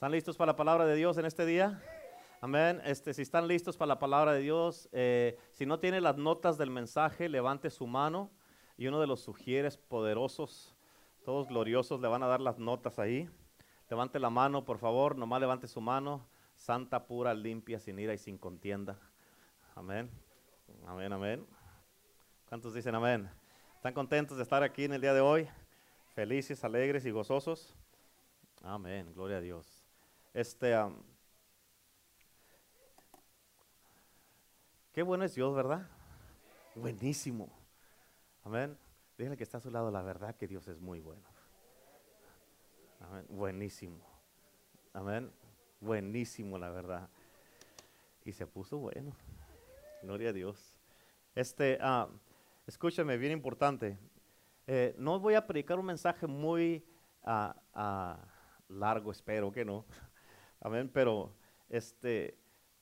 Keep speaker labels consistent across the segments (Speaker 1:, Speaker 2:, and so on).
Speaker 1: ¿Están listos para la palabra de Dios en este día? Amén. Este, si están listos para la palabra de Dios, eh, si no tiene las notas del mensaje, levante su mano y uno de los sugieres poderosos, todos gloriosos, le van a dar las notas ahí. Levante la mano, por favor, nomás levante su mano. Santa, pura, limpia, sin ira y sin contienda. Amén. Amén, amén. ¿Cuántos dicen amén? ¿Están contentos de estar aquí en el día de hoy? Felices, alegres y gozosos. Amén, gloria a Dios. Este, qué bueno es Dios, ¿verdad? Buenísimo. Amén. Dígale que está a su lado, la verdad que Dios es muy bueno. Amén. Buenísimo. Amén. Buenísimo, la verdad. Y se puso bueno. Gloria a Dios. Este, uh, escúchame, bien importante. Eh, no voy a predicar un mensaje muy uh, largo, espero que no. Amén, pero este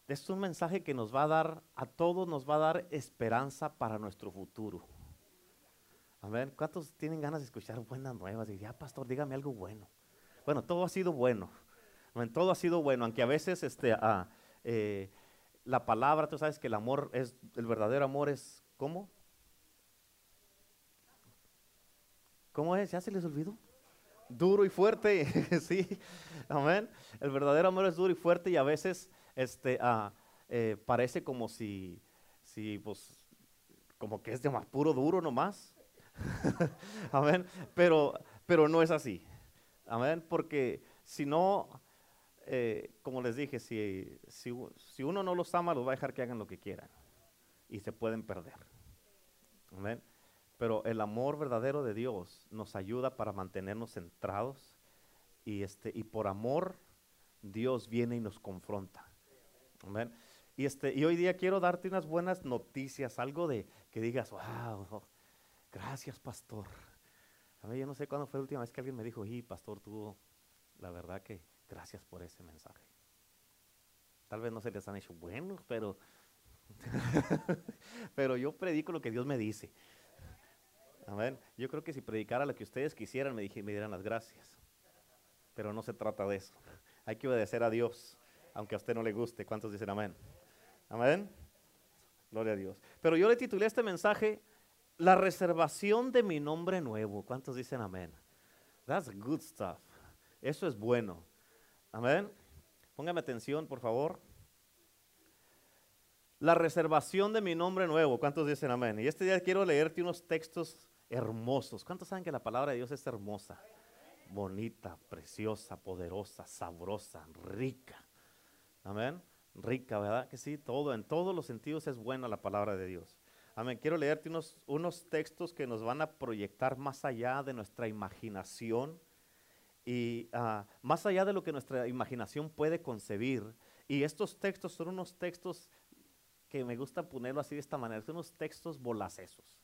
Speaker 1: es un mensaje que nos va a dar, a todos nos va a dar esperanza para nuestro futuro. Amén. ¿Cuántos tienen ganas de escuchar buenas nuevas? Y ya, pastor, dígame algo bueno. Bueno, todo ha sido bueno. Amén. Todo ha sido bueno, aunque a veces este, ah, eh, la palabra, tú sabes que el amor es, el verdadero amor es, ¿cómo? ¿Cómo es? ¿Ya se les olvidó? Duro y fuerte, sí, amén. El verdadero amor es duro y fuerte y a veces este, ah, eh, parece como si, si, pues, como que es de más puro duro nomás, amén. Pero, pero no es así, amén, porque si no, eh, como les dije, si, si, si uno no los ama, los va a dejar que hagan lo que quieran y se pueden perder, amén. Pero el amor verdadero de Dios nos ayuda para mantenernos centrados y, este, y por amor Dios viene y nos confronta. Y, este, y hoy día quiero darte unas buenas noticias, algo de que digas, wow, gracias pastor. A mí yo no sé cuándo fue la última vez que alguien me dijo, y pastor, tú, la verdad que gracias por ese mensaje. Tal vez no se les han hecho buenos, pero, pero yo predico lo que Dios me dice. Amén. Yo creo que si predicara lo que ustedes quisieran, me, dije, dieran las gracias. Pero no se trata de eso. Hay que obedecer a Dios, aunque a usted no le guste. ¿Cuántos dicen amén? Amén. Gloria a Dios. Pero yo le titulé este mensaje, La reservación de mi nombre nuevo. ¿Cuántos dicen amén? That's good stuff. Eso es bueno. Amén. Póngame atención, por favor. La reservación de mi nombre nuevo. ¿Cuántos dicen amén? Y este día quiero leerte unos textos hermosos. ¿Cuántos saben que la palabra de Dios es hermosa? Bonita, preciosa, poderosa, sabrosa, rica. Amén. Rica, ¿verdad? Que sí, todo, en todos los sentidos es buena la palabra de Dios. Amén. Quiero leerte unos, unos textos que nos van a proyectar más allá de nuestra imaginación y ah, más allá de lo que nuestra imaginación puede concebir. Y estos textos son unos textos que me gusta ponerlo así de esta manera, son unos textos volacesos.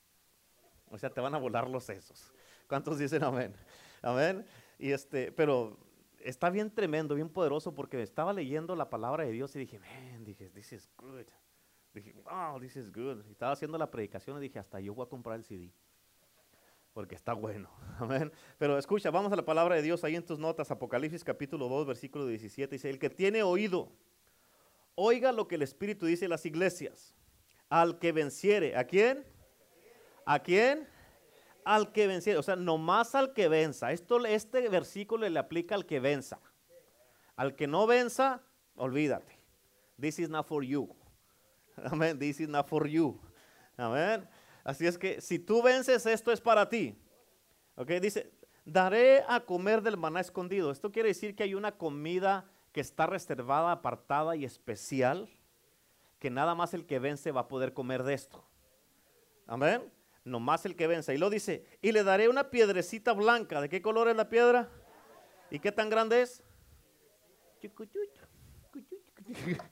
Speaker 1: O sea, te van a volar los sesos. ¿Cuántos dicen amén? Amén. Y este, pero está bien tremendo, bien poderoso, porque estaba leyendo la palabra de Dios y dije, man, dije, this is good. Dije, wow, this is good. Y estaba haciendo la predicación y dije, hasta yo voy a comprar el CD. Porque está bueno. Amén. Pero escucha, vamos a la palabra de Dios ahí en tus notas. Apocalipsis capítulo 2, versículo 17. Dice, el que tiene oído, oiga lo que el Espíritu dice en las iglesias. Al que venciere, ¿a quién? ¿A quién? Al que venciere. O sea, nomás al que venza. Esto, este versículo le aplica al que venza. Al que no venza, olvídate. This is not for you. Amén. This is not for you. Amén. Así es que si tú vences, esto es para ti. Ok, dice, daré a comer del maná escondido. Esto quiere decir que hay una comida que está reservada, apartada y especial, que nada más el que vence va a poder comer de esto. Amén nomás el que vence. Y lo dice, y le daré una piedrecita blanca. ¿De qué color es la piedra? ¿Y qué tan grande es?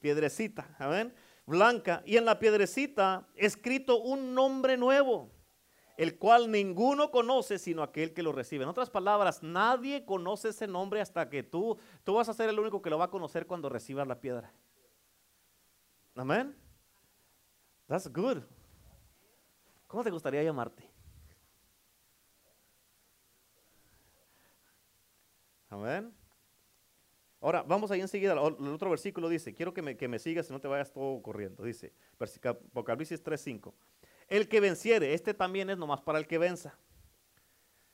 Speaker 1: Piedrecita, amén. Blanca. Y en la piedrecita escrito un nombre nuevo, el cual ninguno conoce sino aquel que lo recibe. En otras palabras, nadie conoce ese nombre hasta que tú, tú vas a ser el único que lo va a conocer cuando recibas la piedra. Amén. That's good. ¿Cómo te gustaría llamarte? Amén. Ahora, vamos ahí enseguida, el otro versículo dice, quiero que me, que me sigas y no te vayas todo corriendo. Dice, Apocalipsis 3.5. El que venciere, este también es nomás para el que venza.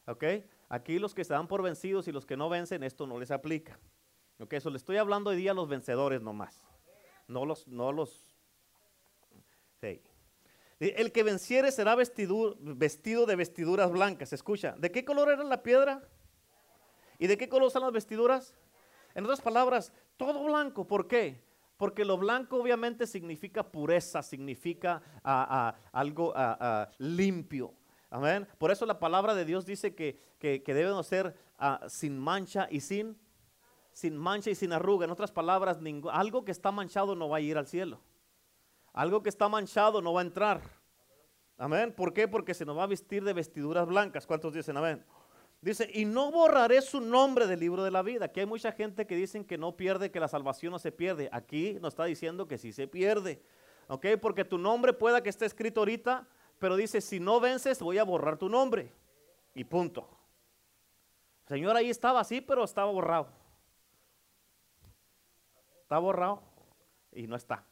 Speaker 1: ¿Ok? Aquí los que se dan por vencidos y los que no vencen, esto no les aplica. ¿Ok? Eso le estoy hablando hoy día a los vencedores nomás. No los, no los. El que venciere será vestido, vestido de vestiduras blancas. Escucha, ¿de qué color era la piedra? ¿Y de qué color son las vestiduras? En otras palabras, todo blanco. ¿Por qué? Porque lo blanco obviamente significa pureza, significa algo limpio. Amén. Por eso la palabra de Dios dice que, que, deben ser ah, sin mancha y sin mancha y sin arruga. En otras palabras, algo que está manchado no va a ir al cielo. Algo que está manchado no va a entrar. Amén. ¿Por qué? Porque se nos va a vestir de vestiduras blancas. ¿Cuántos dicen amén? Dice, y no borraré su nombre del libro de la vida. Aquí hay mucha gente que dicen que no pierde, que la salvación no se pierde. Aquí nos está diciendo que sí se pierde. ¿Ok? Porque tu nombre pueda que esté escrito ahorita, pero dice, si no vences, voy a borrar tu nombre. Y punto. Señor, ahí estaba así, pero estaba borrado. Está borrado y no está.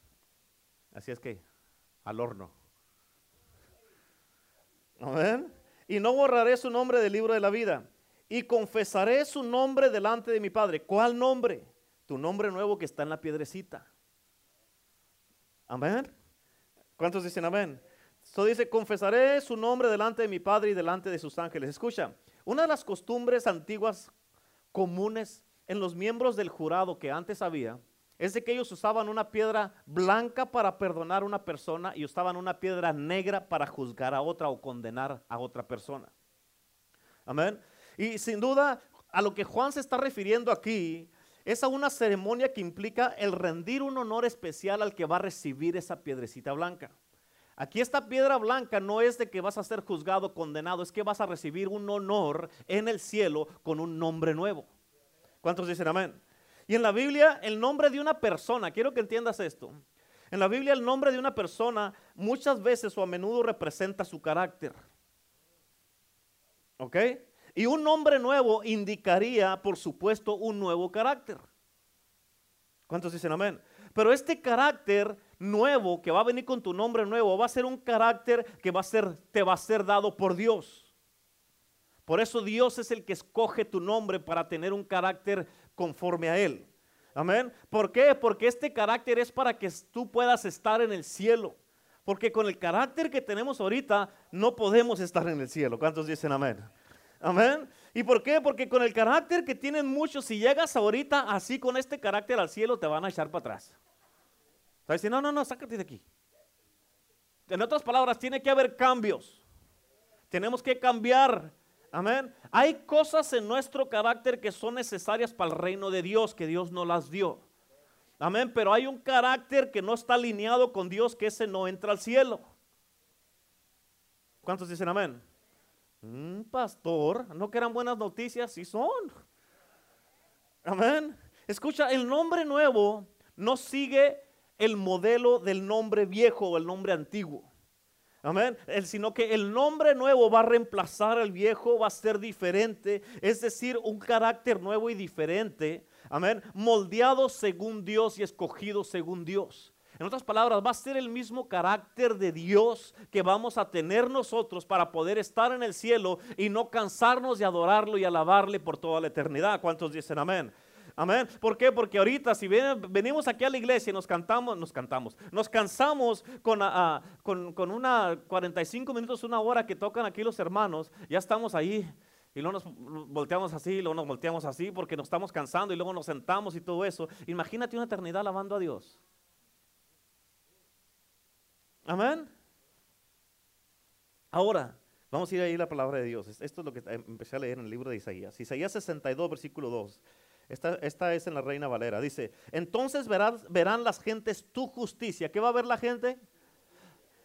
Speaker 1: Así es que, al horno. Amén y no borraré su nombre del libro de la vida. Y confesaré su nombre delante de mi Padre. ¿Cuál nombre? Tu nombre nuevo que está en la piedrecita. Amén. ¿Cuántos dicen amén? Esto dice, confesaré su nombre delante de mi Padre y delante de sus ángeles. Escucha, una de las costumbres antiguas comunes en los miembros del jurado que antes había es de que ellos usaban una piedra blanca para perdonar a una persona y usaban una piedra negra para juzgar a otra o condenar a otra persona. Amén. Y sin duda, a lo que Juan se está refiriendo aquí es a una ceremonia que implica el rendir un honor especial al que va a recibir esa piedrecita blanca. Aquí esta piedra blanca no es de que vas a ser juzgado, condenado, es que vas a recibir un honor en el cielo con un nombre nuevo. ¿Cuántos dicen amén? Y en la Biblia el nombre de una persona, quiero que entiendas esto, en la Biblia el nombre de una persona muchas veces o a menudo representa su carácter. ¿Ok? Y un nombre nuevo indicaría, por supuesto, un nuevo carácter. ¿Cuántos dicen amén? Pero este carácter nuevo que va a venir con tu nombre nuevo va a ser un carácter que va a ser, te va a ser dado por Dios. Por eso Dios es el que escoge tu nombre para tener un carácter conforme a Él. Amén. ¿Por qué? Porque este carácter es para que tú puedas estar en el cielo. Porque con el carácter que tenemos ahorita no podemos estar en el cielo. ¿Cuántos dicen amén? Amén. ¿Y por qué? Porque con el carácter que tienen muchos, si llegas ahorita así con este carácter al cielo, te van a echar para atrás. No, no, no, sácate de aquí. En otras palabras, tiene que haber cambios. Tenemos que cambiar Amén. Hay cosas en nuestro carácter que son necesarias para el reino de Dios, que Dios no las dio. Amén. Pero hay un carácter que no está alineado con Dios, que ese no entra al cielo. ¿Cuántos dicen amén? Un pastor, no que eran buenas noticias, sí son. Amén. Escucha, el nombre nuevo no sigue el modelo del nombre viejo o el nombre antiguo. Amén. sino que el nombre nuevo va a reemplazar al viejo, va a ser diferente, es decir, un carácter nuevo y diferente. Amén. Moldeado según Dios y escogido según Dios. En otras palabras, va a ser el mismo carácter de Dios que vamos a tener nosotros para poder estar en el cielo y no cansarnos de adorarlo y alabarle por toda la eternidad. ¿Cuántos dicen amén? Amén. ¿Por qué? Porque ahorita si venimos aquí a la iglesia y nos cantamos, nos cantamos, nos cansamos con, ah, con, con una 45 minutos, una hora que tocan aquí los hermanos, ya estamos ahí. Y luego nos volteamos así, luego nos volteamos así porque nos estamos cansando y luego nos sentamos y todo eso. Imagínate una eternidad alabando a Dios. Amén. Ahora, vamos a ir ahí a la palabra de Dios. Esto es lo que empecé a leer en el libro de Isaías. Isaías 62, versículo 2. Esta, es en la Reina Valera. Dice, entonces verán, verán las gentes tu justicia. ¿Qué va a ver la gente?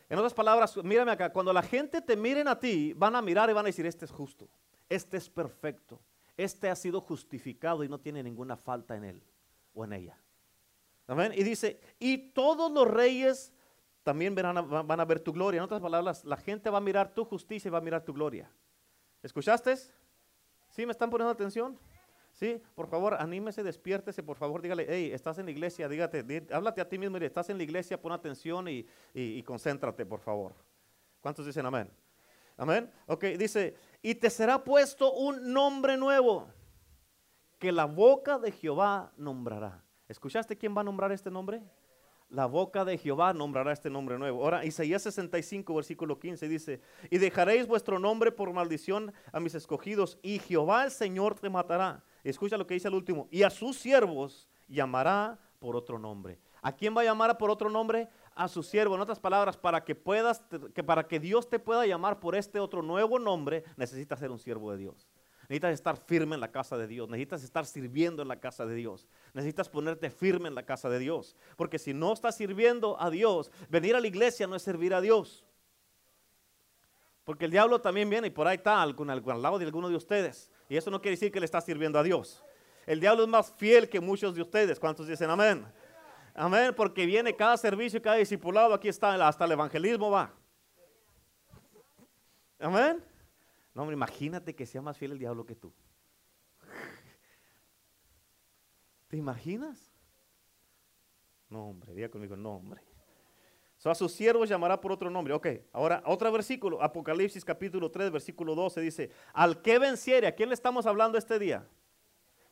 Speaker 1: En otras palabras, mírame acá, cuando la gente te miren a ti, van a mirar y van a decir, este es justo, este es perfecto, este ha sido justificado y no tiene ninguna falta en él o en ella. Amén. Y dice, y todos los reyes también verán, van a ver tu gloria. En otras palabras, la gente va a mirar tu justicia y va a mirar tu gloria. ¿Escuchaste? ¿Sí me están poniendo atención? Sí, por favor, anímese, despiértese, por favor, dígale, hey, estás en la iglesia, dígate, háblate a ti mismo, y estás en la iglesia, pon atención y, y concéntrate, por favor. ¿Cuántos dicen amén? Amén. Ok, dice, y te será puesto un nombre nuevo que la boca de Jehová nombrará. ¿Escuchaste quién va a nombrar este nombre? La boca de Jehová nombrará este nombre nuevo. Ahora, Isaías 65, versículo 15 dice, y dejaréis vuestro nombre por maldición a mis escogidos, y Jehová el Señor te matará Escucha lo que dice el último. Y a sus siervos llamará por otro nombre. ¿A quién va a llamar por otro nombre? A su siervo. En otras palabras, para que puedas, que para que Dios te pueda llamar por este otro nuevo nombre, necesitas ser un siervo de Dios. Necesitas estar firme en la casa de Dios. Necesitas estar sirviendo en la casa de Dios. Necesitas ponerte firme en la casa de Dios. Porque si no estás sirviendo a Dios, venir a la iglesia no es servir a Dios. Porque el diablo también viene y por ahí está al, al lado de alguno de ustedes. Y eso no quiere decir que le está sirviendo a Dios. El diablo es más fiel que muchos de ustedes. ¿Cuántos dicen amén? Amén, porque viene cada servicio, cada discipulado, aquí está, hasta el evangelismo va. Amén. No, hombre, imagínate que sea más fiel el diablo que tú. ¿Te imaginas? No, hombre, diga conmigo, no, hombre a sus siervos llamará por otro nombre. Ok, ahora otro versículo, Apocalipsis capítulo 3, versículo 12 dice, al que venciere, ¿a quién le estamos hablando este día?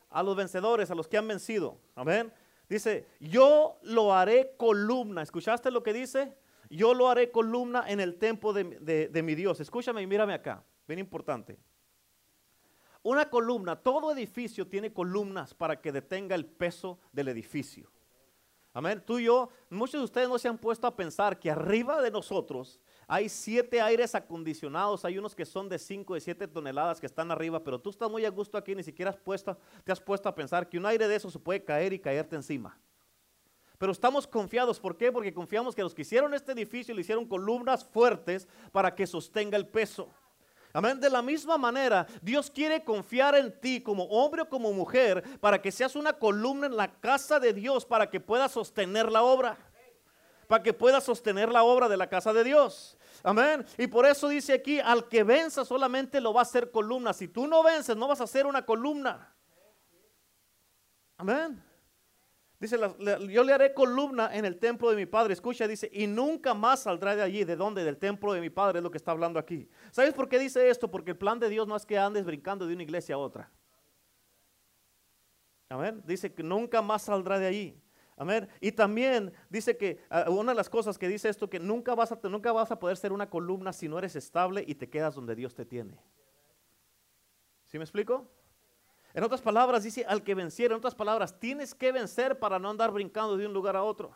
Speaker 1: A los vencedores, a los que han vencido. Amén. Dice, yo lo haré columna. ¿Escuchaste lo que dice? Yo lo haré columna en el templo de, de mi Dios. Escúchame y mírame acá. Bien importante. Una columna, todo edificio tiene columnas para que detenga el peso del edificio. Amén. Tú y yo, muchos de ustedes no se han puesto a pensar que arriba de nosotros hay siete aires acondicionados. Hay unos que son de cinco, de siete toneladas que están arriba, pero tú estás muy a gusto aquí, ni siquiera has te has puesto a pensar que un aire de eso se puede caer y caerte encima. Pero estamos confiados, ¿por qué? Porque confiamos que los que hicieron este edificio le hicieron columnas fuertes para que sostenga el peso. Amén. De la misma manera, Dios quiere confiar en ti como hombre o como mujer para que seas una columna en la casa de Dios para que puedas sostener la obra. Para que puedas sostener la obra de la casa de Dios. Amén. Y por eso dice aquí, al que venza solamente lo va a hacer columna. Si tú no vences, no vas a ser una columna. Amén. Dice, yo le haré columna en el templo de mi padre. Escucha, dice, y nunca más saldrá de allí. ¿De dónde? Del templo de mi padre, es lo que está hablando aquí. ¿Sabes por qué dice esto? Porque el plan de Dios no es que andes brincando de una iglesia a otra. Amén. Dice que nunca más saldrá de allí. Amén. Y también dice que ah, una de las cosas que dice esto, que nunca vas, a, nunca vas a poder ser una columna si no eres estable y te quedas donde Dios te tiene. ¿Sí me explico? En otras palabras, dice al que venciera. En otras palabras, tienes que vencer para no andar brincando de un lugar a otro.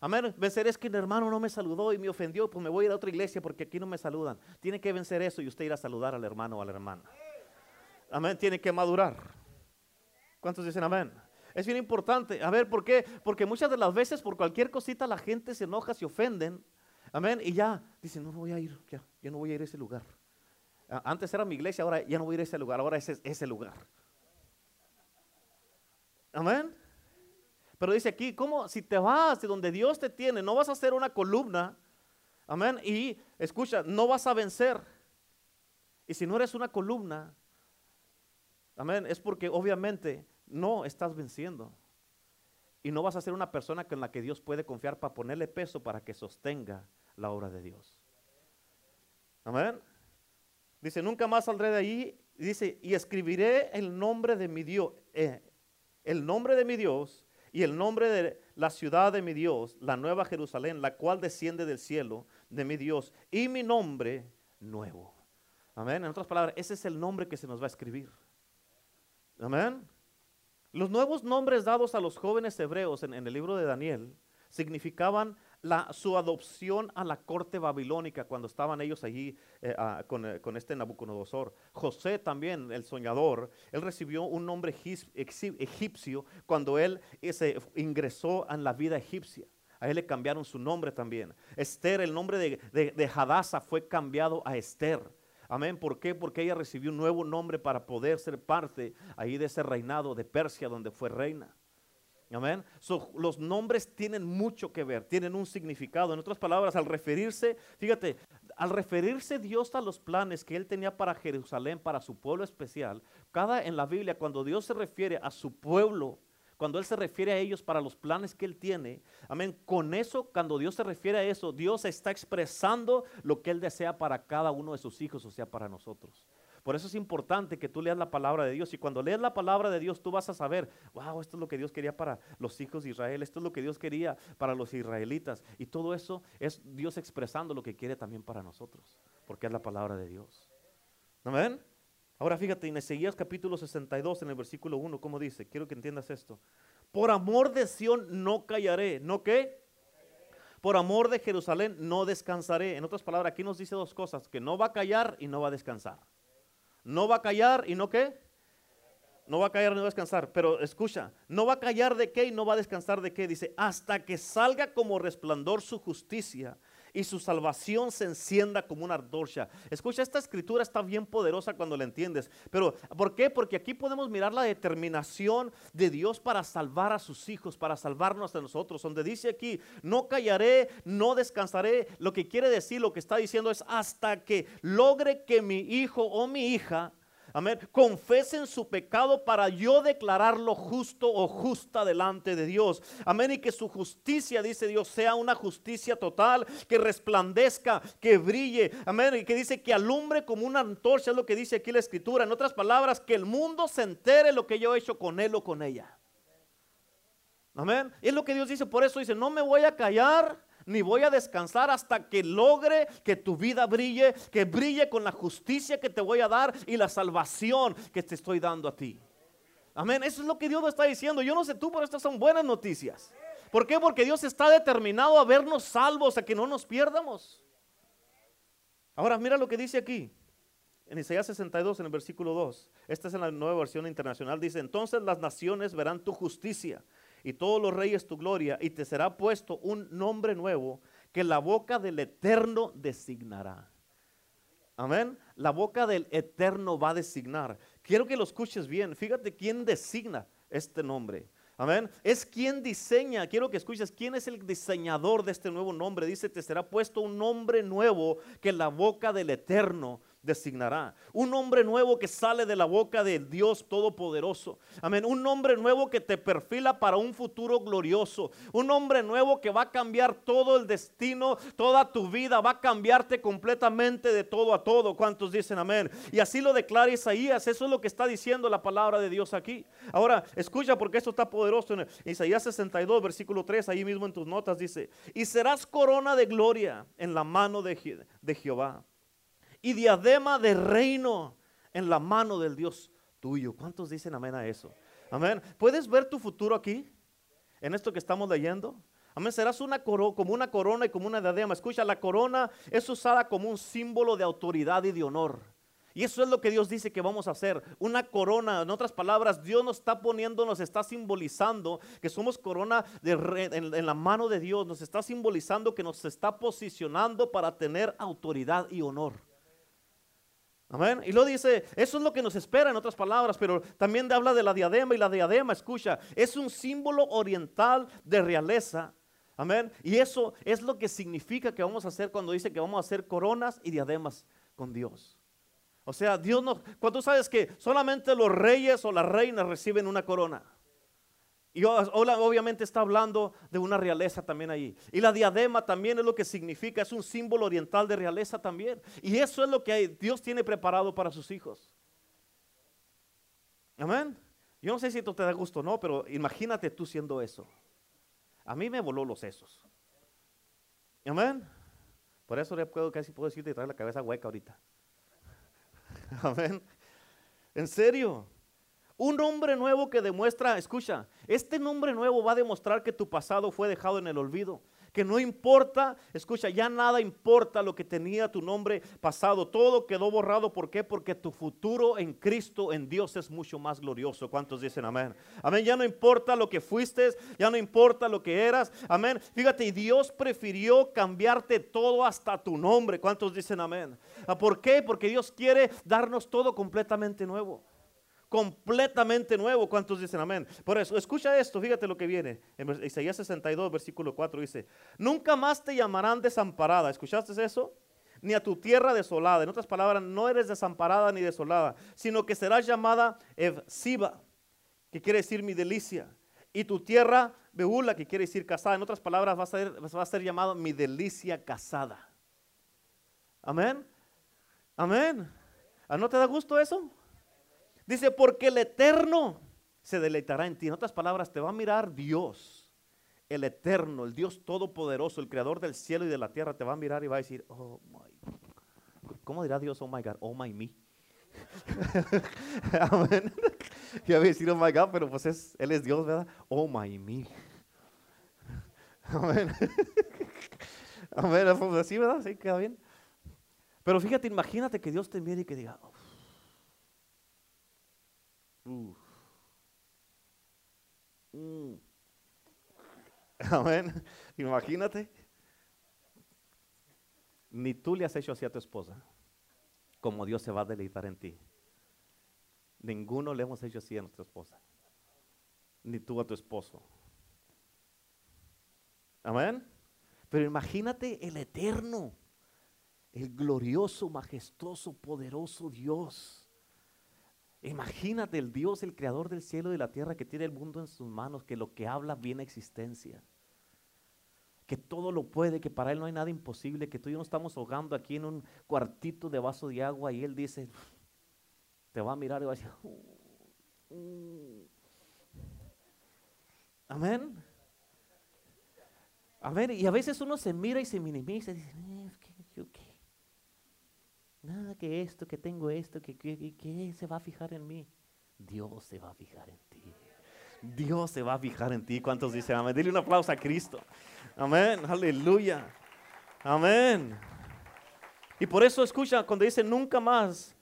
Speaker 1: Amén. Vencer es que el hermano no me saludó y me ofendió, pues me voy a ir a otra iglesia porque aquí no me saludan. Tiene que vencer eso y usted ir a saludar al hermano o a la hermana. Amén. Tiene que madurar. ¿Cuántos dicen amén? Es bien importante. A ver, ¿por qué? Porque muchas de las veces por cualquier cosita la gente se enoja, se ofenden. Amén. Y ya dicen, no, voy a ir, ya, yo no voy a ir a ese lugar. Antes era mi iglesia, ahora ya no voy a ir a ese lugar, ahora es ese lugar. Amén. Pero dice aquí, ¿cómo? Si te vas de donde Dios te tiene, no vas a ser una columna. Amén. Y escucha, no vas a vencer. Y si no eres una columna, amén, es porque obviamente no estás venciendo. Y no vas a ser una persona con la que Dios puede confiar para ponerle peso para que sostenga la obra de Dios. Amén. Dice, nunca más saldré de allí. Dice, y escribiré el nombre de mi Dios, eh, el nombre de mi Dios y el nombre de la ciudad de mi Dios, la nueva Jerusalén, la cual desciende del cielo de mi Dios, y mi nombre nuevo. Amén. En otras palabras, ese es el nombre que se nos va a escribir. Amén. Los nuevos nombres dados a los jóvenes hebreos en, en el libro de Daniel significaban su adopción a la corte babilónica cuando estaban ellos allí eh, ah, eh, con, este Nabucodonosor. José también, el soñador, él recibió un nombre egipcio cuando él se ingresó en la vida egipcia. A él le cambiaron su nombre también. Esther, el nombre de, de, de Hadassah fue cambiado a Esther. Amén. ¿Por qué? Porque ella recibió un nuevo nombre para poder ser parte ahí de ese reinado de Persia donde fue reina. Amén. los nombres tienen mucho que ver, tienen un significado. En otras palabras, al referirse, fíjate, al referirse Dios a los planes que Él tenía para Jerusalén, para su pueblo especial, cada en la Biblia, cuando Dios se refiere a su pueblo, cuando Él se refiere a ellos para los planes que Él tiene, amén, con eso, cuando Dios se refiere a eso, Dios está expresando lo que Él desea para cada uno de sus hijos, o sea, para nosotros. Por eso es importante que tú leas la palabra de Dios. Y cuando lees la palabra de Dios, tú vas a saber, wow, esto es lo que Dios quería para los hijos de Israel, esto es lo que Dios quería para los israelitas. Y todo eso es Dios expresando lo que quiere también para nosotros, porque es la palabra de Dios. ¿Amén? Ahora fíjate, en Ezequías capítulo 62, en el versículo 1, ¿cómo dice? Quiero que entiendas esto. Por amor de Sión no callaré. ¿No qué? Por amor de Jerusalén no descansaré. En otras palabras, aquí nos dice dos cosas, que no va a callar y no va a descansar. No va a callar y no qué. No va a callar y no va a descansar. Pero escucha, no va a callar de qué y no va a descansar de qué. Dice, hasta que salga como resplandor su justicia y su salvación se encienda como una ardorcha. Escucha, esta escritura está bien poderosa cuando la entiendes. Pero, ¿por qué? Porque aquí podemos mirar la determinación de Dios para salvar a sus hijos, para salvarnos a nosotros. Donde dice aquí, no callaré, no descansaré. Lo que quiere decir, lo que está diciendo es hasta que logre que mi hijo o mi hija Amén. Confesen su pecado para yo declararlo justo o justa delante de Dios. Amén. Y que su justicia, dice Dios, sea una justicia total, que resplandezca, que brille. Amén. Y que dice que alumbre como una antorcha, es lo que dice aquí la escritura. En otras palabras, que el mundo se entere lo que yo he hecho con él o con ella. Amén. Es lo que Dios dice. Por eso dice, no me voy a callar ni voy a descansar hasta que logre que tu vida brille, que brille con la justicia que te voy a dar y la salvación que te estoy dando a ti. Amén. Eso es lo que Dios está diciendo. Yo no sé tú, pero estas son buenas noticias. ¿Por qué? Porque Dios está determinado a vernos salvos, a que no nos pierdamos. Ahora mira lo que dice aquí. En Isaías 62, en el versículo 2. Esta es en la nueva versión internacional. Dice, entonces las naciones verán tu justicia y todos los reyes tu gloria, y te será puesto un nombre nuevo que la boca del eterno designará. Amén. La boca del eterno va a designar. Quiero que lo escuches bien. Fíjate quién designa este nombre. Amén. Es quien diseña. Quiero que escuches quién es el diseñador de este nuevo nombre. Dice, te será puesto un nombre nuevo que la boca del eterno designará. Un nombre nuevo que sale de la boca del Dios Todopoderoso. Amén. Un nombre nuevo que te perfila para un futuro glorioso. Un nombre nuevo que va a cambiar todo el destino, toda tu vida. Va a cambiarte completamente de todo a todo. ¿Cuántos dicen amén? Y así lo declara Isaías. Eso es lo que está diciendo la palabra de Dios aquí. Ahora, escucha porque esto está poderoso. En Isaías 62, versículo 3, ahí mismo en tus notas dice, y serás corona de gloria en la mano de, de Jehová y diadema de reino en la mano del Dios tuyo. ¿Cuántos dicen amén a eso? Amén. ¿Puedes ver tu futuro aquí? En esto que estamos leyendo. Amén. Serás una como una corona y como una diadema. Escucha, la corona es usada como un símbolo de autoridad y de honor. Y eso es lo que Dios dice que vamos a hacer. Una corona, en otras palabras, Dios nos está poniendo, nos está simbolizando que somos corona en, la mano de Dios. Nos está simbolizando que nos está posicionando para tener autoridad y honor. Amén. Y lo dice, eso es lo que nos espera en otras palabras, pero también habla de la diadema y la diadema, escucha, es un símbolo oriental de realeza. Amén. Y eso es lo que significa que vamos a hacer cuando dice que vamos a hacer coronas y diademas con Dios. O sea, Dios no, cuando sabes que solamente los reyes o las reinas reciben una corona. Y obviamente está hablando de una realeza también ahí. Y la diadema también es lo que significa, es un símbolo oriental de realeza también. Y eso es lo que Dios tiene preparado para sus hijos. Amén. Yo no sé si esto te da gusto o no, pero imagínate tú siendo eso. A mí me voló los sesos. Amén. Por eso ya puedo casi puedo decirte traer la cabeza hueca ahorita. Amén. En serio. Un nombre nuevo que demuestra, escucha, este nombre nuevo va a demostrar que tu pasado fue dejado en el olvido. Que no importa, escucha, ya nada importa lo que tenía tu nombre pasado. Todo quedó borrado. ¿Por qué? Porque tu futuro en Cristo, en Dios, es mucho más glorioso. ¿Cuántos dicen amén? Amén. Ya no importa lo que fuiste, ya no importa lo que eras. Amén. Fíjate, y Dios prefirió cambiarte todo hasta tu nombre. ¿Cuántos dicen amén? ¿Por qué? Porque Dios quiere darnos todo completamente nuevo completamente nuevo. ¿Cuántos dicen amén? Por eso, escucha esto, fíjate lo que viene. En Isaías 62, versículo 4 dice, nunca más te llamarán desamparada. ¿Escuchaste eso? ni a tu tierra desolada. En otras palabras, no eres desamparada ni desolada, sino que serás llamada Evsiba, que quiere decir mi delicia. Y tu tierra Beula, que quiere decir casada. En otras palabras, va a ser, va a ser llamado mi delicia casada. Amén. Amén. ¿A no te da gusto eso? Dice, porque el eterno se deleitará en ti. En otras palabras, te va a mirar Dios, el eterno, el Dios todopoderoso, el creador del cielo y de la tierra, te va a mirar y va a decir, oh my. ¿Cómo dirá Dios, oh my God, oh my me? Amén. Ya voy a decir, oh my God, pero pues es, Él es Dios, ¿verdad? Oh my me. Amén. Amén. Pues así, ¿verdad? Sí, queda bien. Pero fíjate, imagínate que Dios te mire y que diga, mm. Amén. Imagínate. Ni tú le has hecho así a tu esposa, como Dios se va a deleitar en ti. Ninguno le hemos hecho así a nuestra esposa, ni tú a tu esposo. Amén. Pero imagínate el eterno el glorioso, majestuoso, poderoso Dios. Imagínate el Dios, el creador del cielo y de la tierra, que tiene el mundo en sus manos, que lo que habla viene a existencia. Que todo lo puede, que para Él no hay nada imposible, que tú y yo no estamos ahogando aquí en un cuartito de vaso de agua y Él dice, te va a mirar y va a decir, mm, mm". amén. Y a veces uno se mira y se minimiza y dice, eh, ¿qué? Nada que esto, que tengo esto, que, que, se va a fijar en mí. Dios se va a fijar en ti. Dios se va a fijar en ti. ¿Cuántos dicen amén? Dile un aplauso a Cristo. Amén. Aleluya. Amén. Y por eso escucha cuando dice nunca más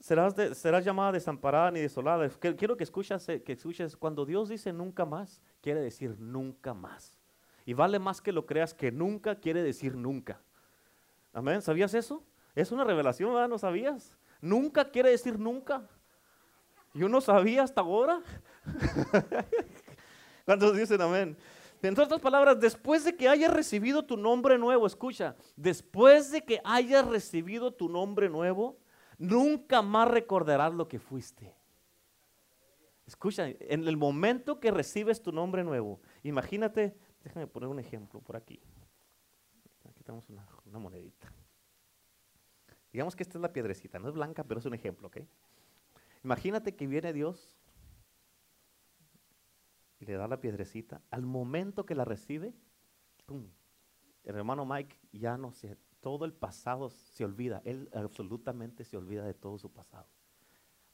Speaker 1: serás, serás llamada desamparada ni desolada. Quiero que escuches, que escuches cuando Dios dice nunca más, quiere decir nunca más. Y vale más que lo creas que nunca quiere decir nunca. Amén. ¿Sabías eso? Es una revelación, ¿verdad? ¿No sabías? Nunca quiere decir nunca. Yo no sabía hasta ahora. ¿Cuántos dicen amén? En otras palabras, después de que hayas recibido tu nombre nuevo, escucha, después de que hayas recibido tu nombre nuevo, nunca más recordarás lo que fuiste. Escucha, en el momento que recibes tu nombre nuevo, imagínate, déjame poner un ejemplo por aquí. Aquí tenemos una, una monedita. Digamos que esta es la piedrecita, no es blanca, pero es un ejemplo, ¿ok? Imagínate que viene Dios y le da la piedrecita. Al momento que la recibe, ¡pum! el hermano Mike ya no se, todo el pasado se olvida. Él absolutamente se olvida de todo su pasado.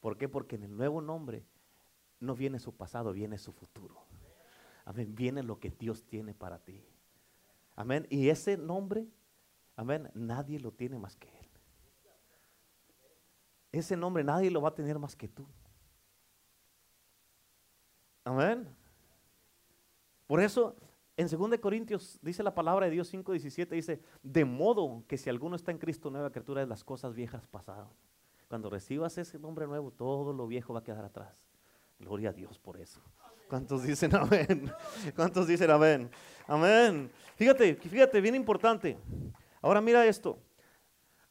Speaker 1: ¿Por qué? Porque en el nuevo nombre no viene su pasado, viene su futuro. Amén. Viene lo que Dios tiene para ti. Amén. Y ese nombre, amén, nadie lo tiene más que Él. Ese nombre nadie lo va a tener más que tú. Amén. Por eso, en 2 Corintios dice la palabra de Dios 5:17, dice, de modo que si alguno está en Cristo, nueva criatura de las cosas viejas pasadas. Cuando recibas ese nombre nuevo, todo lo viejo va a quedar atrás. Gloria a Dios por eso. ¿Cuántos dicen amén? ¿Cuántos dicen amén? Amén. Fíjate, fíjate, bien importante. Ahora mira esto.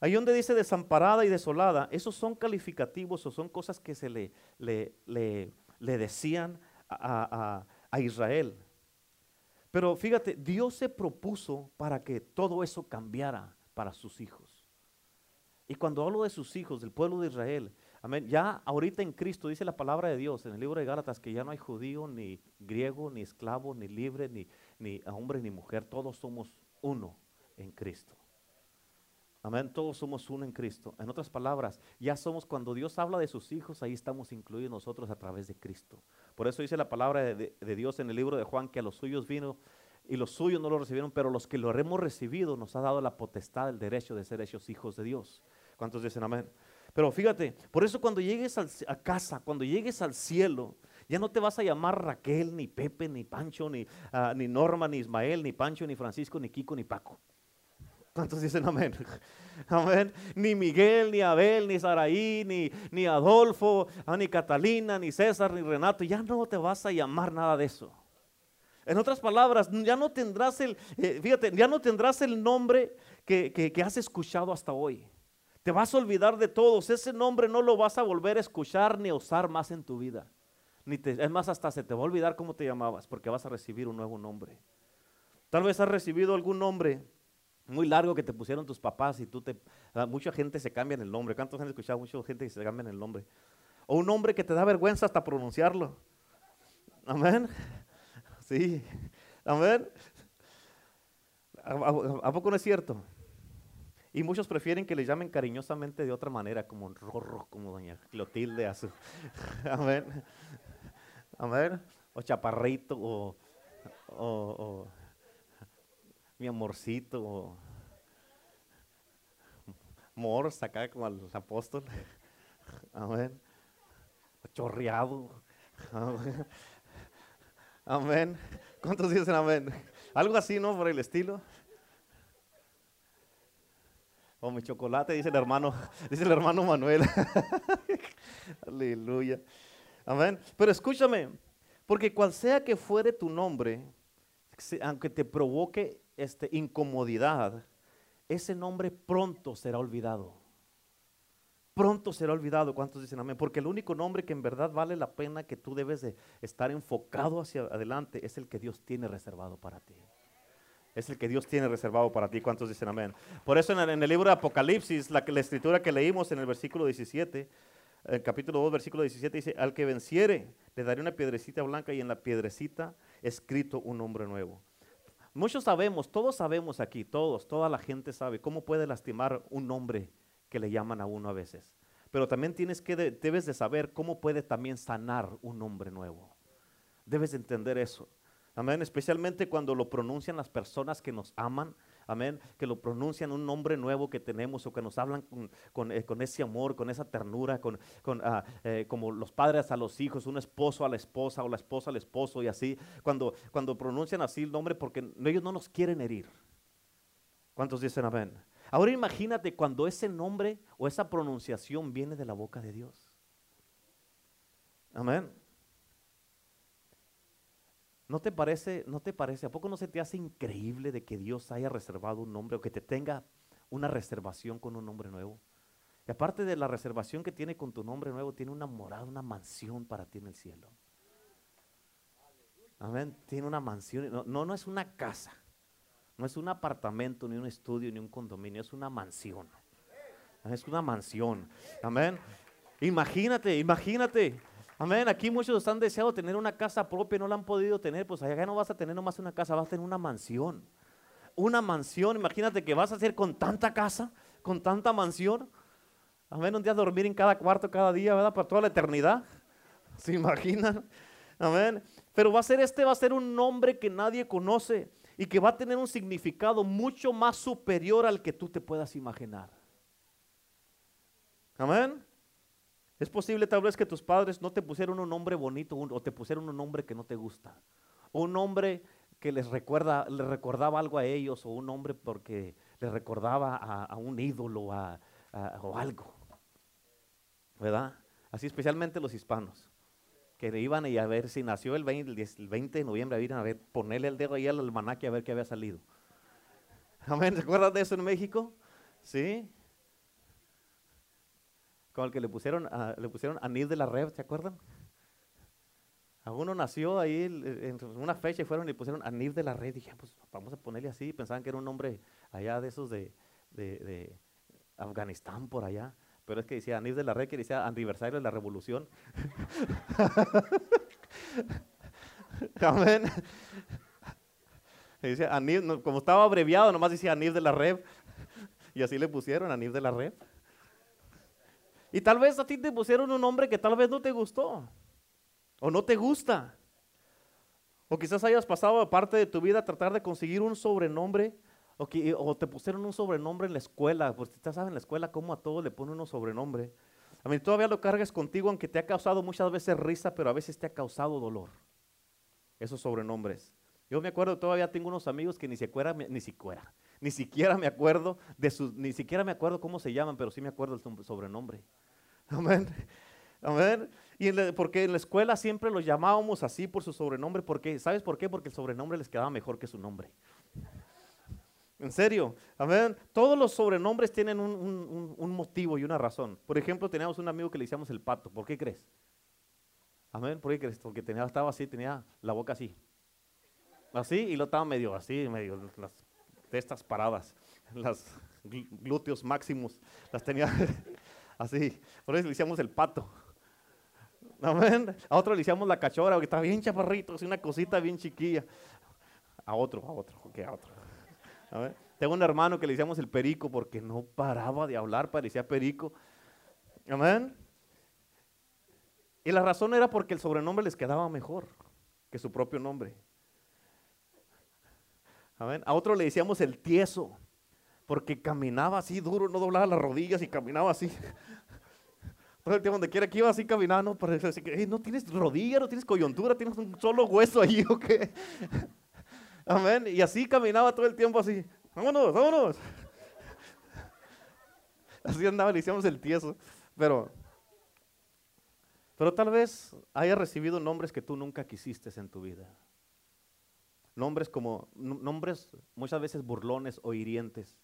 Speaker 1: Ahí donde dice desamparada y desolada, esos son calificativos o son cosas que se le, le, le, decían a, a Israel. Pero fíjate, Dios se propuso para que todo eso cambiara para sus hijos. Y cuando hablo de sus hijos, del pueblo de Israel, amén, ya ahorita en Cristo dice la palabra de Dios en el libro de Gálatas que ya no hay judío, ni griego, ni esclavo, ni libre, ni, ni hombre, ni mujer, todos somos uno en Cristo. Amén, todos somos uno en Cristo. En otras palabras, ya somos, cuando Dios habla de sus hijos, ahí estamos incluidos nosotros a través de Cristo. Por eso dice la palabra de, Dios en el libro de Juan que a los suyos vino y los suyos no lo recibieron, pero los que lo hemos recibido nos ha dado la potestad, el derecho de ser hechos hijos de Dios. ¿Cuántos dicen amén? Pero fíjate, por eso cuando llegues a casa, cuando llegues al cielo, ya no te vas a llamar Raquel, ni Pepe, ni Pancho, ni, ah, ni Norma, ni Ismael, ni Pancho, ni Francisco, ni Kiko, ni Paco. ¿Cuántos dicen amén? Amén. Ni Miguel, ni Abel, ni Saraí, ni, ni Adolfo, ah, ni Catalina, ni César, ni Renato. Ya no te vas a llamar nada de eso. En otras palabras, ya no tendrás el, eh, fíjate, ya no tendrás el nombre que, que- que has escuchado hasta hoy. Te vas a olvidar de todos. Ese nombre no lo vas a volver a escuchar ni a usar más en tu vida. Ni te- es más, hasta se te va a olvidar cómo te llamabas, porque vas a recibir un nuevo nombre. Tal vez has recibido algún nombre muy largo que te pusieron tus papás y tú te... ah, mucha gente se cambia en el nombre. ¿Cuántos han escuchado? Mucha gente que se cambia en el nombre. O un nombre que te da vergüenza hasta pronunciarlo. Amén. Sí. Amén. ¿A, a- a poco no es cierto? Y muchos prefieren que le llamen cariñosamente de otra manera, como Rorro, como doña Clotilde. a su- Amén. Amén. O Chaparrito, o, o- o mi amorcito, o Mors, acá como al apóstol. Amén. Chorreado. Amén. ¿Cuántos dicen amén? Algo así, ¿no? Por el estilo. O mi chocolate, dice el hermano, dice el hermano Manuel. Aleluya. Amén. Pero escúchame, porque cual sea que fuere tu nombre, aunque te provoque este, incomodidad, ese nombre pronto será olvidado. Pronto será olvidado. ¿Cuántos dicen amén? Porque el único nombre que en verdad vale la pena que tú debes de estar enfocado hacia adelante es el que Dios tiene reservado para ti. Es el que Dios tiene reservado para ti. ¿Cuántos dicen amén? Por eso en el, libro de Apocalipsis, la, la escritura que leímos en el versículo 17, el capítulo 2, versículo 17 dice, al que venciere, le daré una piedrecita blanca y en la piedrecita escrito un nombre nuevo. Muchos sabemos, todos sabemos aquí, todos, toda la gente sabe cómo puede lastimar un nombre que le llaman a uno a veces. Pero también tienes que, de- debes de saber cómo puede también sanar un nombre nuevo. Debes de entender eso. Amén. Especialmente cuando lo pronuncian las personas que nos aman. Amén. Que lo pronuncian un nombre nuevo que tenemos o que nos hablan con, con, eh, ese amor, con esa ternura, con, con, ah, eh, como los padres a los hijos, un esposo a la esposa o la esposa al esposo y así. Cuando, cuando pronuncian así el nombre porque ellos no nos quieren herir. ¿Cuántos dicen amén? Ahora imagínate cuando ese nombre o esa pronunciación viene de la boca de Dios. Amén. ¿No te parece, no te parece, a poco no se te hace increíble de que Dios haya reservado un nombre o que te tenga una reservación con un nombre nuevo? Y aparte de la reservación que tiene con tu nombre nuevo, tiene una morada, una mansión para ti en el cielo. Amén. Tiene una mansión. No, no, no es una casa. No es un apartamento, ni un estudio, ni un condominio. Es una mansión. Es una mansión. Amén. Imagínate, imagínate. Amén. Aquí muchos han deseado tener una casa propia y no la han podido tener. Pues allá no vas a tener nomás una casa, vas a tener una mansión. Una mansión. Imagínate que vas a hacer con tanta casa, con tanta mansión. Amén. Un día dormir en cada cuarto, cada día, ¿verdad? Para toda la eternidad. ¿Se imaginan? Amén. Pero va a ser este, va a ser un nombre que nadie conoce y que va a tener un significado mucho más superior al que tú te puedas imaginar. Amén. Es posible tal vez que tus padres no te pusieron un nombre bonito o te pusieron un nombre que no te gusta. Un nombre que les recuerda, les recordaba algo a ellos, o un nombre porque les recordaba a, un ídolo a- o algo. ¿Verdad? Así especialmente los hispanos. Que iban a ver si nació el 20, el 10 el 20 de noviembre, iban a ver, ponerle el dedo ahí al almanaque a ver qué había salido. Amén. ¿Se acuerdan de eso en México? Sí. Con el que le pusieron, a, le pusieron de la Rev, ¿se acuerdan? A uno nació ahí en una fecha y fueron y pusieron Anil de la Red. Dije, "Ah, pues vamos a ponerle así. Pensaban que era un nombre allá de esos de, de- de Afganistán por allá. Pero es que decía Anil de la Red, que decía aniversario de la revolución. Amén. Anil, no, como estaba abreviado, nomás decía Anil de la Red. Y así le pusieron Anil de la Red. Y tal vez a ti te pusieron un nombre que tal vez no te gustó. O no te gusta. O quizás hayas pasado parte de tu vida a tratar de conseguir un sobrenombre. O, que- o te pusieron un sobrenombre en la escuela. Porque ustedes saben en la escuela cómo a todos le ponen un sobrenombre. A mí todavía lo cargas contigo aunque te ha causado muchas veces risa, pero a veces te ha causado dolor. Esos sobrenombres. Yo me acuerdo, todavía tengo unos amigos que ni siquiera, ni siquiera, ni siquiera me acuerdo de sus, ni siquiera me acuerdo cómo se llaman, pero sí me acuerdo el sobrenombre. Amén. Amén. Y porque en la escuela siempre los llamábamos así por su sobrenombre. Porque, ¿Sabes por qué? Porque el sobrenombre les quedaba mejor que su nombre. En serio, amén. Todos los sobrenombres tienen un, motivo y una razón. Por ejemplo, teníamos un amigo que le decíamos el pato. ¿Por qué crees? Amén. ¿Por qué crees? Porque tenía, estaba así, tenía la boca así. Así y lo estaba medio así, medio las testas paradas, las glúteos máximos, las tenía así. Por eso le decíamos el pato. Amén. A otro le decíamos la cachora, porque estaba bien chaparrito, así una cosita bien chiquilla. A otro, a otro, que a otro. Tengo un hermano que le decíamos el perico porque no paraba de hablar, parecía perico. Amén. Y la razón era porque el sobrenombre les quedaba mejor que su propio nombre. Amén. A otro le decíamos el tieso porque caminaba así duro, no doblaba las rodillas y caminaba así. Todo el tiempo donde quiera que iba así caminando, que no tienes rodilla, no tienes coyuntura, tienes un solo hueso ahí o qué. Amén. Y así caminaba todo el tiempo así. Vámonos, vámonos. Así andaba, le hicimos el tieso. Pero, pero tal vez haya recibido nombres que tú nunca quisiste en tu vida. Nombres como, nombres muchas veces burlones o hirientes.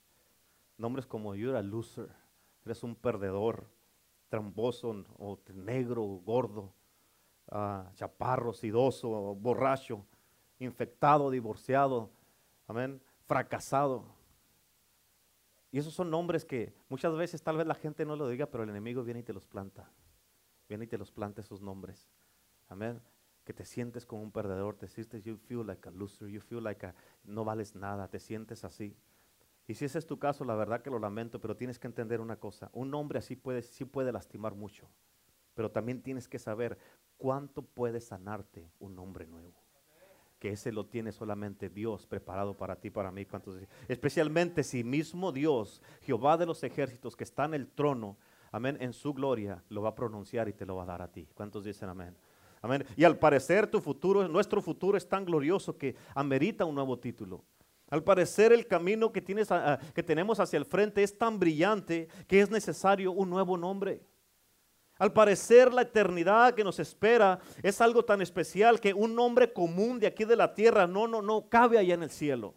Speaker 1: Nombres como you're a loser, eres un perdedor, tramposo o negro, gordo, uh, chaparro, sidoso, borracho infectado, divorciado, amén, fracasado. Y esos son nombres que muchas veces tal vez la gente no lo diga, pero el enemigo viene y te los planta. Viene y te los planta esos nombres. Amén. Que te sientes como un perdedor, te sientes, you feel like a loser, you feel like a, no vales nada, te sientes así. Y si ese es tu caso, la verdad que lo lamento, pero tienes que entender una cosa. Un hombre así puede, sí puede lastimar mucho, pero también tienes que saber cuánto puede sanarte un hombre nuevo que ese lo tiene solamente Dios preparado para ti, para mí. Especialmente si mismo Dios, Jehová de los ejércitos, que está en el trono, amén, en su gloria, lo va a pronunciar y te lo va a dar a ti. ¿Cuántos dicen amén? Amén. Y al parecer tu futuro, nuestro futuro es tan glorioso que amerita un nuevo título. Al parecer el camino que, tienes, que tenemos hacia el frente es tan brillante que es necesario un nuevo nombre. Al parecer la eternidad que nos espera es algo tan especial que un nombre común de aquí de la tierra no, no, no cabe allá en el cielo.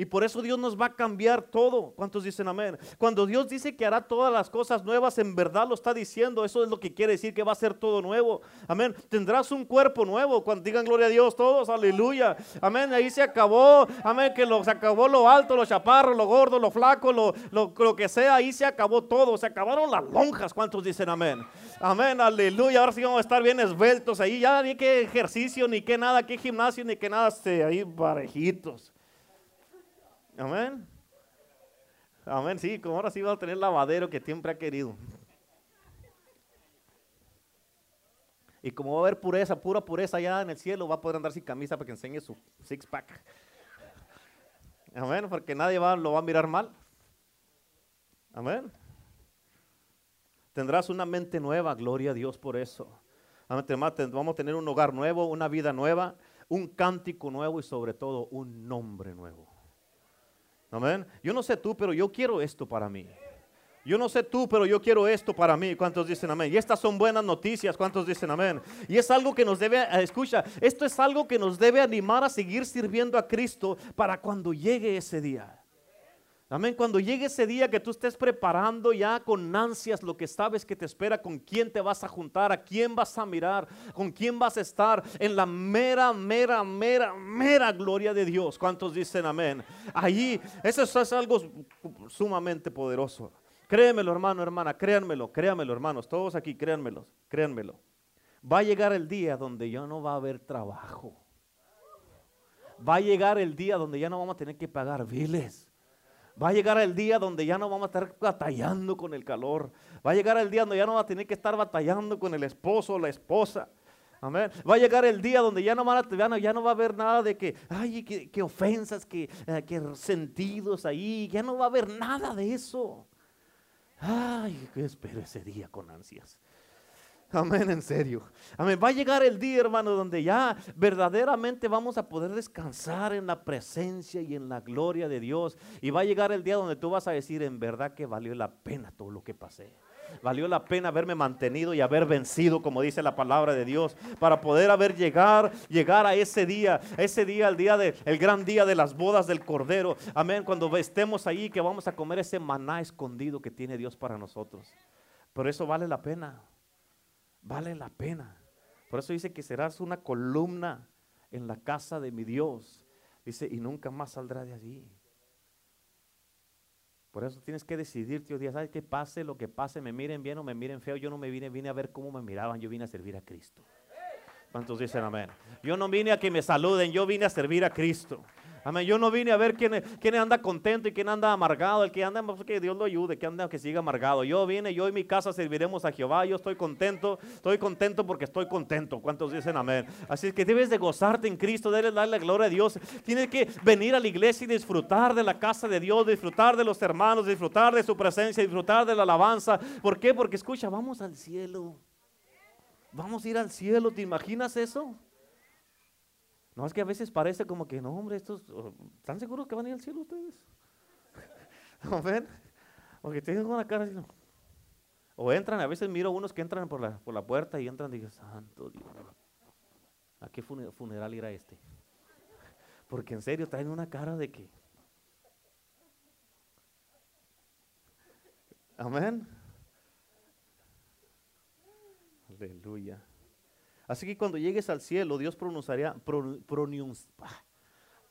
Speaker 1: Y por eso Dios nos va a cambiar todo. ¿Cuántos dicen amén? Cuando Dios dice que hará todas las cosas nuevas, en verdad lo está diciendo. Eso es lo que quiere decir que va a ser todo nuevo. Amén. Tendrás un cuerpo nuevo. Cuando digan gloria a Dios todos, aleluya. Amén. Ahí se acabó. Amén. Que se acabó lo alto, lo chaparro, lo gordo, lo flaco, lo, lo, lo que sea. Ahí se acabó todo. Se acabaron las lonjas. ¿Cuántos dicen amén? Amén. Aleluya. Ahora sí vamos a estar bien esbeltos ahí. Ya ni qué ejercicio, ni qué nada, qué gimnasio, ni qué nada. Ahí parejitos. Amén. Amén, sí, como ahora sí va a tener lavadero que siempre ha querido. Y como va a haber pureza, pura pureza allá en el cielo, va a poder andar sin camisa para que enseñe su six pack. Amén, porque nadie va, lo va a mirar mal. Amén. Tendrás una mente nueva, gloria a Dios por eso. Amén. Vamos a tener un hogar nuevo, una vida nueva, un cántico nuevo y sobre todo un nombre nuevo. Amén. Yo no sé tú, pero yo quiero esto para mí. Yo no sé tú, pero yo quiero esto para mí. ¿Cuántos dicen amén? Y estas son buenas noticias. ¿Cuántos dicen amén? Y es algo que nos debe, eh, escucha, esto es algo que nos debe animar a seguir sirviendo a Cristo para cuando llegue ese día. Amén. Cuando llegue ese día que tú estés preparando ya con ansias lo que sabes que te espera, con quién te vas a juntar, a quién vas a mirar, con quién vas a estar en la mera, mera, mera, mera gloria de Dios. ¿Cuántos dicen amén? Allí, eso es algo sumamente poderoso. Créemelo, hermano, hermana, créanmelo, créanmelo, hermanos, todos aquí, créanmelo, créanmelo. Va a llegar el día donde ya no va a haber trabajo. Va a llegar el día donde ya no vamos a tener que pagar biles Va a llegar el día donde ya no vamos a estar batallando con el calor. Va a llegar el día donde ya no va a tener que estar batallando con el esposo o la esposa. Amén. Va a llegar el día donde ya no, van a, ya va a haber nada de que, ay, qué, ofensas, qué, eh, sentidos ahí. Ya no va a haber nada de eso. Ay, que espero ese día con ansias. Amén, en serio. Amén. Va a llegar el día, hermano, donde ya verdaderamente vamos a poder descansar en la presencia y en la gloria de Dios. Y va a llegar el día donde tú vas a decir, en verdad que valió la pena todo lo que pasé. Valió la pena haberme mantenido y haber vencido, como dice la palabra de Dios, para poder haber llegar, llegar a ese día, ese día, el día de, el gran día de las bodas del Cordero. Amén. Cuando estemos ahí, que vamos a comer ese maná escondido que tiene Dios para nosotros. Por eso vale la pena. Vale la pena. Por eso dice que serás una columna en la casa de mi Dios. Dice, y nunca más saldrá de allí. Por eso tienes que decidir, tío Díaz, ¿sabes que pase lo que pase? Me miren bien o me miren feo. Yo no me vine, vine a ver cómo me miraban. Yo vine a servir a Cristo. ¿Cuántos dicen amén? Yo no vine a que me saluden, yo vine a servir a Cristo. Amén. Yo no vine a ver quién, quién anda contento y quién anda amargado. El que anda, pues, que Dios lo ayude, que anda, que siga amargado. Yo vine, yo y mi casa serviremos a Jehová. Yo estoy contento, estoy contento porque estoy contento. ¿Cuántos dicen amén? Así que debes de gozarte en Cristo, debes darle la gloria a Dios. Tienes que venir a la iglesia y disfrutar de la casa de Dios, disfrutar de los hermanos, disfrutar de su presencia, disfrutar de la alabanza. ¿Por qué? Porque escucha, vamos al cielo. Vamos a ir al cielo, ¿te imaginas eso? No, es que a veces parece como que, no, hombre, estos, ¿están seguros que van a ir al cielo ustedes? ¿No ven? Porque tienen una cara así, O entran, a veces miro unos que entran por la, por la puerta y entran y digo, santo Dios, ¿a qué funeral irá este? Porque en serio traen una cara de que... Amén. Aleluya. Así que cuando llegues al cielo, Dios pronunciaría,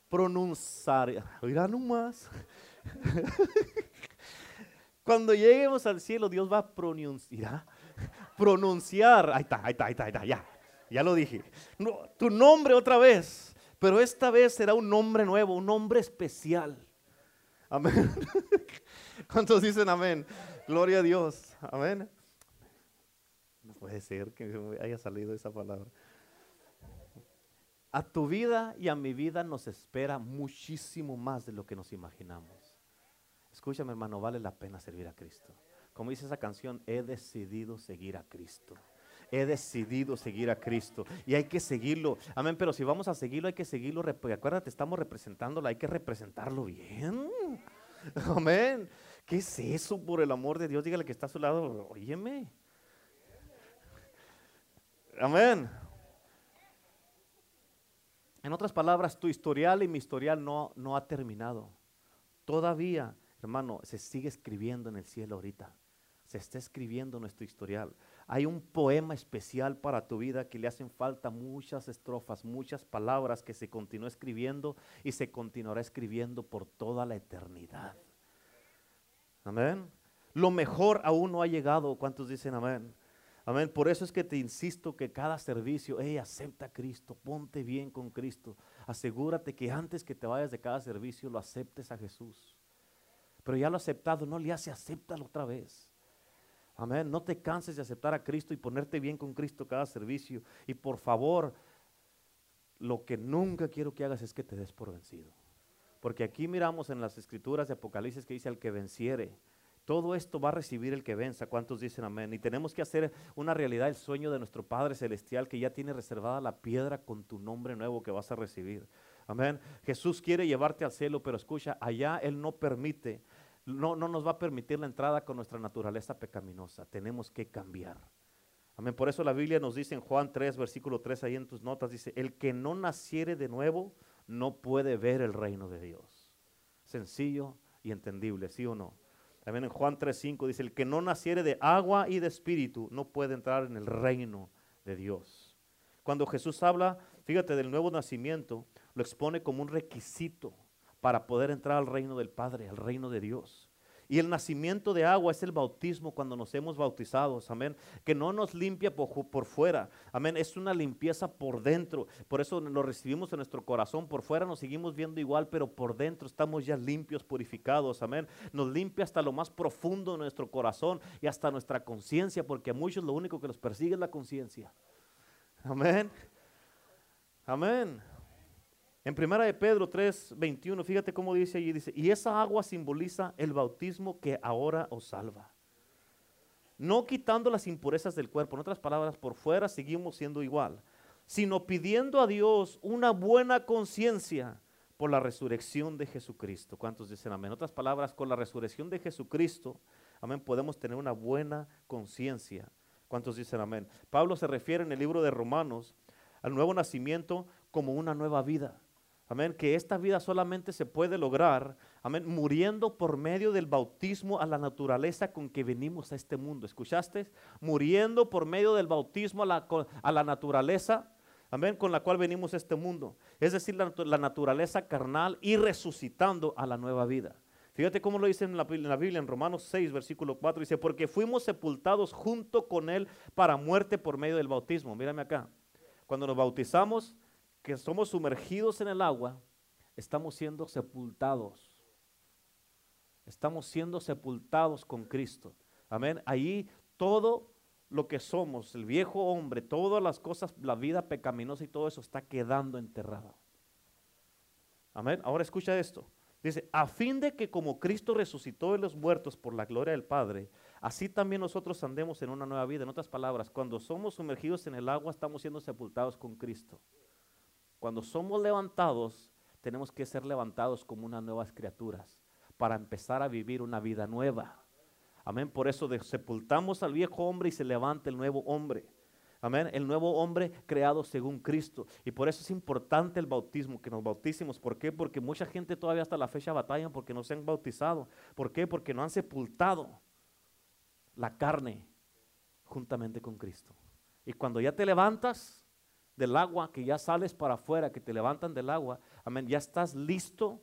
Speaker 1: pronunciaría, oiga nomás. cuando lleguemos al cielo, Dios va a pronunciar, pronunciar, ahí está, ahí está, ahí está ya, ya lo dije. tu nombre otra vez, pero esta vez será un nombre nuevo, un nombre especial. Amén. ¿Cuántos dicen amén? Gloria a Dios. Amén puede ser que haya salido esa palabra. A tu vida y a mi vida nos espera muchísimo más de lo que nos imaginamos. Escúchame hermano, vale la pena servir a Cristo. Como dice esa canción, he decidido seguir a Cristo. He decidido seguir a Cristo y hay que seguirlo. Amén, pero si vamos a seguirlo hay que seguirlo. Acuérdate, estamos representándolo, hay que representarlo bien. Amén. ¿Qué es eso por el amor de Dios? Dígale que está a su lado, óyeme. Amén. En otras palabras, tu historial y mi historial no, no ha terminado. Todavía, hermano, se sigue escribiendo en el cielo ahorita. Se está escribiendo nuestro historial. Hay un poema especial para tu vida que le hacen falta muchas estrofas, muchas palabras que se continúa escribiendo y se continuará escribiendo por toda la eternidad. Amén. Lo mejor aún no ha llegado. ¿Cuántos dicen amén? Amén. Por eso es que te insisto que cada servicio, hey, acepta a Cristo, ponte bien con Cristo. Asegúrate que antes que te vayas de cada servicio lo aceptes a Jesús. Pero ya lo aceptado, no le hace, acéptalo otra vez. Amén. No te canses de aceptar a Cristo y ponerte bien con Cristo cada servicio. Y por favor, lo que nunca quiero que hagas es que te des por vencido. Porque aquí miramos en las escrituras de Apocalipsis que dice al que venciere. Todo esto va a recibir el que venza. ¿Cuántos dicen amén? Y tenemos que hacer una realidad el sueño de nuestro Padre Celestial que ya tiene reservada la piedra con tu nombre nuevo que vas a recibir. Amén. Jesús quiere llevarte al cielo, pero escucha, allá Él no permite, no, no nos va a permitir la entrada con nuestra naturaleza pecaminosa. Tenemos que cambiar. Amén. Por eso la Biblia nos dice en Juan 3, versículo 3, ahí en tus notas, dice, el que no naciere de nuevo no puede ver el reino de Dios. Sencillo y entendible, ¿sí o no? También en Juan 3.5 dice, el que no naciere de agua y de espíritu no puede entrar en el reino de Dios. Cuando Jesús habla, fíjate, del nuevo nacimiento, lo expone como un requisito para poder entrar al reino del Padre, al reino de Dios. Y el nacimiento de agua es el bautismo cuando nos hemos bautizado, amén. Que no nos limpia por, fuera, amén. Es una limpieza por dentro. Por eso lo recibimos en nuestro corazón. Por fuera nos seguimos viendo igual, pero por dentro estamos ya limpios, purificados, amén. Nos limpia hasta lo más profundo de nuestro corazón y hasta nuestra conciencia, porque a muchos lo único que los persigue es la conciencia. Amén. Amén. En primera de Pedro 3, 21, fíjate cómo dice allí, dice, y esa agua simboliza el bautismo que ahora os salva. No quitando las impurezas del cuerpo, en otras palabras, por fuera seguimos siendo igual, sino pidiendo a Dios una buena conciencia por la resurrección de Jesucristo. ¿Cuántos dicen amén? En otras palabras, con la resurrección de Jesucristo, amén, podemos tener una buena conciencia. ¿Cuántos dicen amén? Pablo se refiere en el libro de Romanos al nuevo nacimiento como una nueva vida. Amén, que esta vida solamente se puede lograr, amén, muriendo por medio del bautismo a la naturaleza con que venimos a este mundo. ¿Escuchaste? Muriendo por medio del bautismo a la, a la naturaleza, amén, con la cual venimos a este mundo. Es decir, la, naturaleza carnal y resucitando a la nueva vida. Fíjate cómo lo dice en la, en la Biblia, en Romanos 6, versículo 4, dice, porque fuimos sepultados junto con Él para muerte por medio del bautismo. Mírame acá. Cuando nos bautizamos, que somos sumergidos en el agua, estamos siendo sepultados. Estamos siendo sepultados con Cristo. Amén. Ahí todo lo que somos, el viejo hombre, todas las cosas, la vida pecaminosa y todo eso está quedando enterrado. Amén. Ahora escucha esto. Dice, a fin de que como Cristo resucitó de los muertos por la gloria del Padre, así también nosotros andemos en una nueva vida. En otras palabras, cuando somos sumergidos en el agua, estamos siendo sepultados con Cristo. Cuando somos levantados, tenemos que ser levantados como unas nuevas criaturas para empezar a vivir una vida nueva. Amén. Por eso sepultamos al viejo hombre y se levanta el nuevo hombre. Amén. El nuevo hombre creado según Cristo. Y por eso es importante el bautismo, que nos bauticemos. ¿Por qué? Porque mucha gente todavía hasta la fecha batalla porque no se han bautizado. ¿Por qué? Porque no han sepultado la carne juntamente con Cristo. Y cuando ya te levantas, del agua, que ya sales para afuera, que te levantan del agua, amén, ya estás listo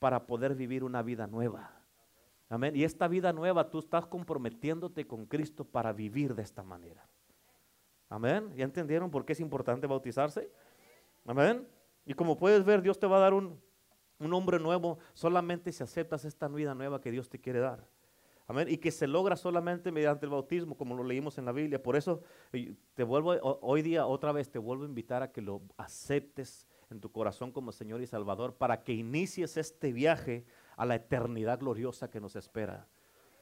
Speaker 1: para poder vivir una vida nueva. Amén. Y esta vida nueva tú estás comprometiéndote con Cristo para vivir de esta manera. Amén. ¿Ya entendieron por qué es importante bautizarse? Amén. Y como puedes ver, Dios te va a dar un, un hombre nuevo solamente si aceptas esta vida nueva que Dios te quiere dar. Y que se logra solamente mediante el bautismo, como lo leímos en la Biblia. Por eso te vuelvo, hoy día otra vez te vuelvo a invitar a que lo aceptes en tu corazón como Señor y Salvador para que inicies este viaje a la eternidad gloriosa que nos espera.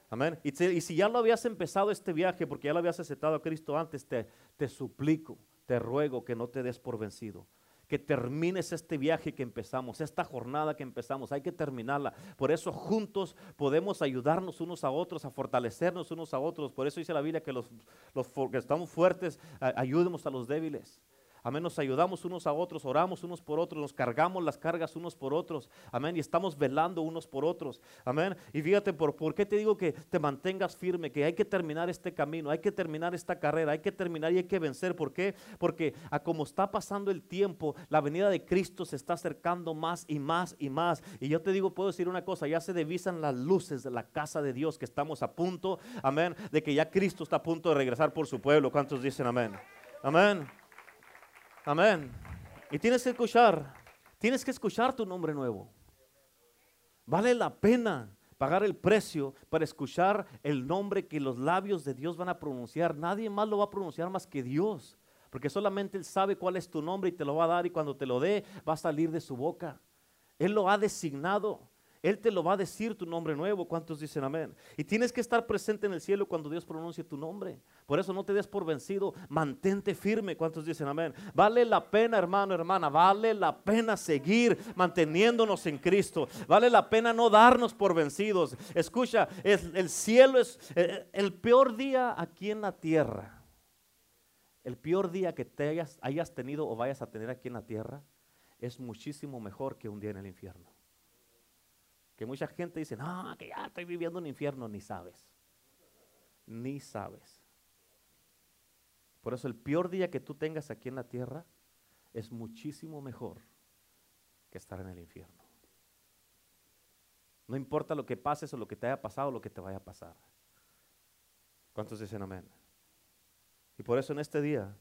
Speaker 1: Amén. Y, si ya lo habías empezado este viaje, porque ya lo habías aceptado a Cristo antes, te, te suplico, te ruego que no te des por vencido que termines este viaje que empezamos, esta jornada que empezamos, hay que terminarla. Por eso juntos podemos ayudarnos unos a otros, a fortalecernos unos a otros. Por eso dice la Biblia que los, los que estamos fuertes, ayudemos a los débiles. Amén, nos ayudamos unos a otros, oramos unos por otros, nos cargamos las cargas unos por otros. Amén, y estamos velando unos por otros. Amén. Y fíjate, ¿por, ¿por qué te digo que te mantengas firme? Que hay que terminar este camino, hay que terminar esta carrera, hay que terminar y hay que vencer. ¿Por qué? Porque a como está pasando el tiempo, la venida de Cristo se está acercando más y más y más. Y yo te digo, puedo decir una cosa, ya se divisan las luces de la casa de Dios que estamos a punto, amén, de que ya Cristo está a punto de regresar por su pueblo. ¿Cuántos dicen amén? Amén. Amén. Y tienes que escuchar, tienes que escuchar tu nombre nuevo. Vale la pena pagar el precio para escuchar el nombre que los labios de Dios van a pronunciar. Nadie más lo va a pronunciar más que Dios, porque solamente Él sabe cuál es tu nombre y te lo va a dar y cuando te lo dé va a salir de su boca. Él lo ha designado. Él te lo va a decir tu nombre nuevo. ¿Cuántos dicen amén? Y tienes que estar presente en el cielo cuando Dios pronuncie tu nombre. Por eso no te des por vencido. Mantente firme. ¿Cuántos dicen amén? Vale la pena, hermano, hermana. Vale la pena seguir manteniéndonos en Cristo. Vale la pena no darnos por vencidos. Escucha, el, cielo es eh, el peor día aquí en la tierra. El peor día que te hayas tenido o vayas a tener aquí en la tierra es muchísimo mejor que un día en el infierno. Que mucha gente dice, no, que ya estoy viviendo un infierno, ni sabes. Ni sabes. Por eso el peor día que tú tengas aquí en la tierra es muchísimo mejor que estar en el infierno. No importa lo que pases o lo que te haya pasado o lo que te vaya a pasar. ¿Cuántos dicen amén? Y por eso en este día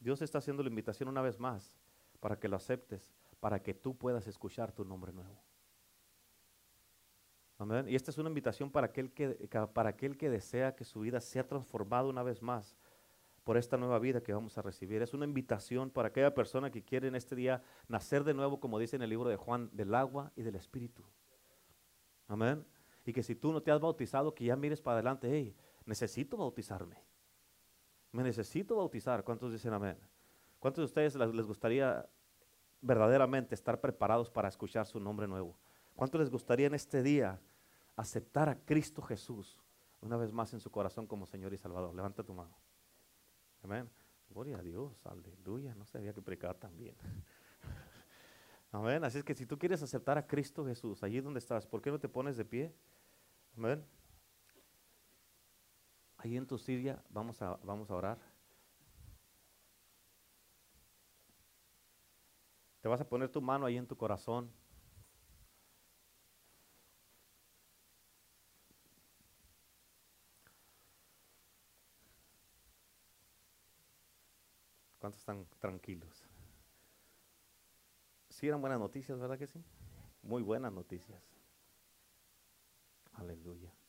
Speaker 1: Dios está haciendo la invitación una vez más para que lo aceptes, para que tú puedas escuchar tu nombre nuevo. Y esta es una invitación para aquel, que, para aquel que desea que su vida sea transformada una vez más por esta nueva vida que vamos a recibir. Es una invitación para aquella persona que quiere en este día nacer de nuevo, como dice en el libro de Juan, del agua y del Espíritu. Amén. Y que si tú no te has bautizado, que ya mires para adelante, hey, necesito bautizarme. Me necesito bautizar. ¿Cuántos dicen amén? ¿Cuántos de ustedes les gustaría verdaderamente estar preparados para escuchar su nombre nuevo? ¿Cuántos les gustaría en este día aceptar a Cristo Jesús una vez más en su corazón como Señor y Salvador? Levanta tu mano. Amén. Gloria a Dios, aleluya. No sabía que predicar también. Amén. Así es que si tú quieres aceptar a Cristo Jesús, allí donde estás, ¿por qué no te pones de pie? Amén. Ahí en tu silla vamos a, vamos a orar. Te vas a poner tu mano ahí en tu corazón. ¿Cuántos están tranquilos? Sí eran buenas noticias, ¿verdad que sí? Muy buenas noticias. Aleluya.